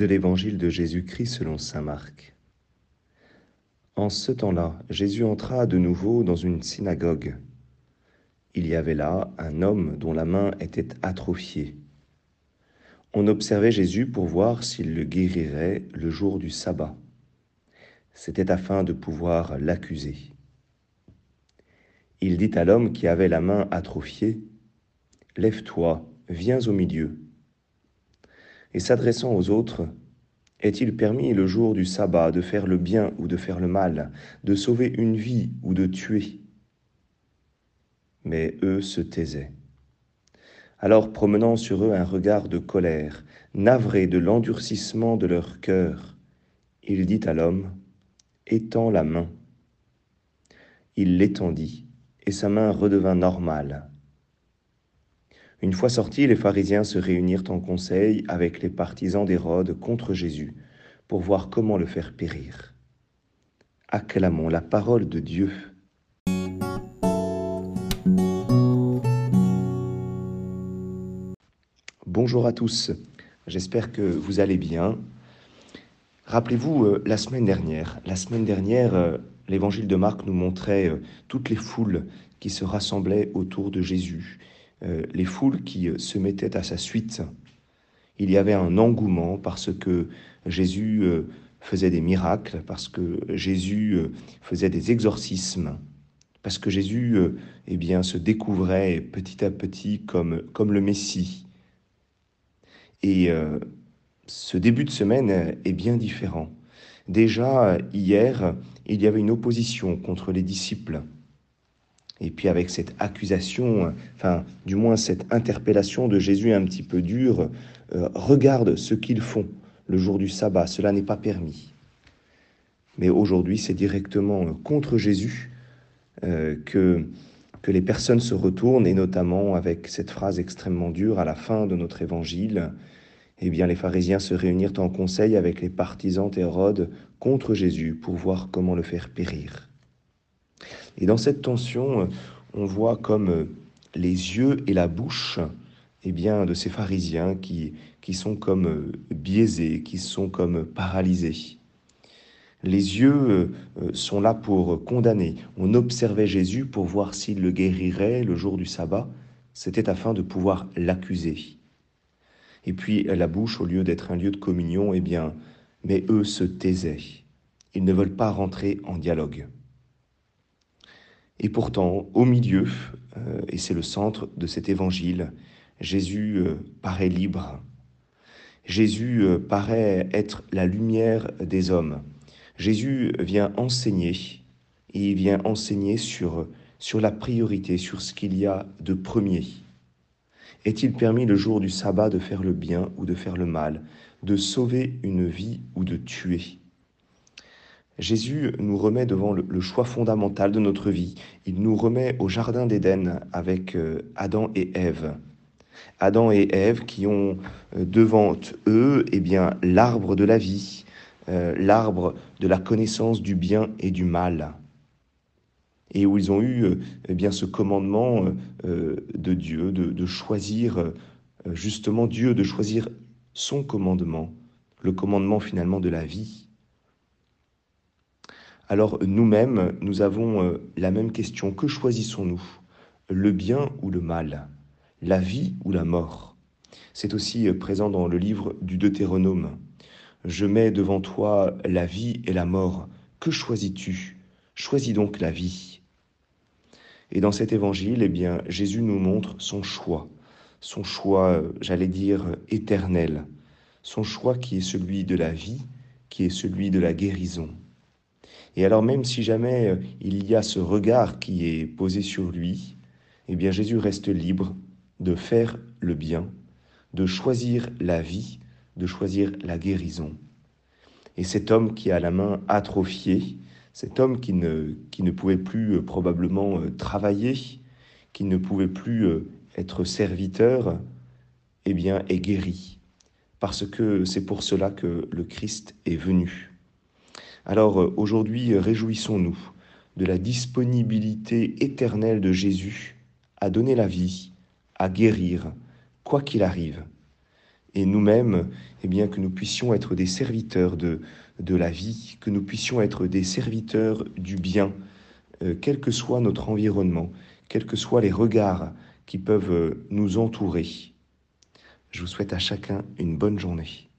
de l'Évangile de Jésus-Christ selon Saint Marc. En ce temps-là, Jésus entra de nouveau dans une synagogue. Il y avait là un homme dont la main était atrophiée. On observait Jésus pour voir s'il le guérirait le jour du sabbat. C'était afin de pouvoir l'accuser. Il dit à l'homme qui avait la main atrophiée, Lève-toi, viens au milieu et s'adressant aux autres, est-il permis le jour du sabbat de faire le bien ou de faire le mal, de sauver une vie ou de tuer? Mais eux se taisaient. Alors promenant sur eux un regard de colère, navré de l'endurcissement de leur cœur, il dit à l'homme, Étends la main. Il l'étendit, et sa main redevint normale. Une fois sortis, les pharisiens se réunirent en conseil avec les partisans d'Hérode contre Jésus pour voir comment le faire périr. Acclamons la parole de Dieu. Bonjour à tous, j'espère que vous allez bien. Rappelez-vous, euh, la semaine dernière, la semaine dernière, euh, l'évangile de Marc nous montrait euh, toutes les foules qui se rassemblaient autour de Jésus les foules qui euh, se mettaient à sa suite. Il y avait un engouement parce que Jésus euh, faisait des miracles, parce que Jésus faisait des exorcismes, parce que Jésus eh bien, se découvrait petit à petit comme, comme le Messie. Et ce début de semaine est bien différent. Déjà, hier, il y avait une opposition contre les disciples. Et puis avec cette accusation, enfin du moins cette interpellation de Jésus un petit peu dure, euh, regarde ce qu'ils font le jour du sabbat, cela n'est pas permis. Mais aujourd'hui, c'est directement euh, contre Jésus euh, que, que les personnes se retournent, et notamment avec cette phrase extrêmement dure à la fin de notre évangile. Eh bien, les pharisiens se réunirent en conseil avec les partisans d'Hérode contre Jésus pour voir comment le faire périr. Et dans cette tension, euh, on voit comme euh, les yeux et la bouche eh bien, de ces pharisiens qui, qui sont comme euh, biaisés, qui sont comme paralysés. Les yeux sont là pour condamner. On observait Jésus pour voir s'il le guérirait le jour du sabbat. C'était afin de pouvoir l'accuser. Et puis la bouche, au lieu d'être un lieu de communion, eh bien, mais eux se taisaient. Ils ne veulent pas rentrer en dialogue. Et pourtant, au milieu, euh, et c'est le centre de cet évangile, Jésus euh, paraît libre. Jésus euh, paraît être la lumière des hommes. Jésus vient enseigner, il vient enseigner sur, sur la priorité, sur ce qu'il y a de premier. Est-il permis le jour du sabbat de faire le bien ou de faire le mal, de sauver une vie ou de tuer? Jésus nous remet devant le, choix fondamental de notre vie. Il nous remet au Jardin d'Éden avec euh, Adam et Ève. Adam et Ève qui ont euh, devant eux eh bien, l'arbre de la vie, euh, l'arbre de la connaissance du bien et du mal. Et où ils ont eu eh bien, ce commandement de Dieu de, de choisir, justement Dieu, de choisir son commandement, le commandement finalement de la vie alors nous-mêmes, nous avons euh, la même question. Que choisissons-nous? Le bien ou le mal? La vie ou la mort? C'est aussi euh, présent dans le livre du Deutéronome. Je mets devant toi la vie et la mort. Que choisis-tu? Choisis donc la vie. Et dans cet évangile, eh bien, Jésus nous montre son choix, son choix, euh, j'allais dire, éternel, son choix qui est celui de la vie, qui est celui de la guérison. Et alors même si jamais euh, il y a ce regard qui est posé sur lui, eh bien Jésus reste libre de faire le bien, de choisir la vie, de choisir la guérison. Et cet homme qui a la main atrophiée, cet homme qui ne, pouvait plus euh, probablement euh, travailler, qui ne pouvait plus être serviteur, eh bien est guéri. Parce que c'est pour cela que le Christ est venu. Alors euh, aujourd'hui, réjouissons-nous de la disponibilité éternelle de Jésus à donner la vie, à guérir, quoi qu'il arrive. et nous-mêmes, eh bien, que nous puissions être des serviteurs de, de la vie, que nous puissions être des serviteurs du bien, euh, quel que soit notre environnement, quels que soient les regards qui peuvent nous entourer. Je vous souhaite à chacun une bonne journée.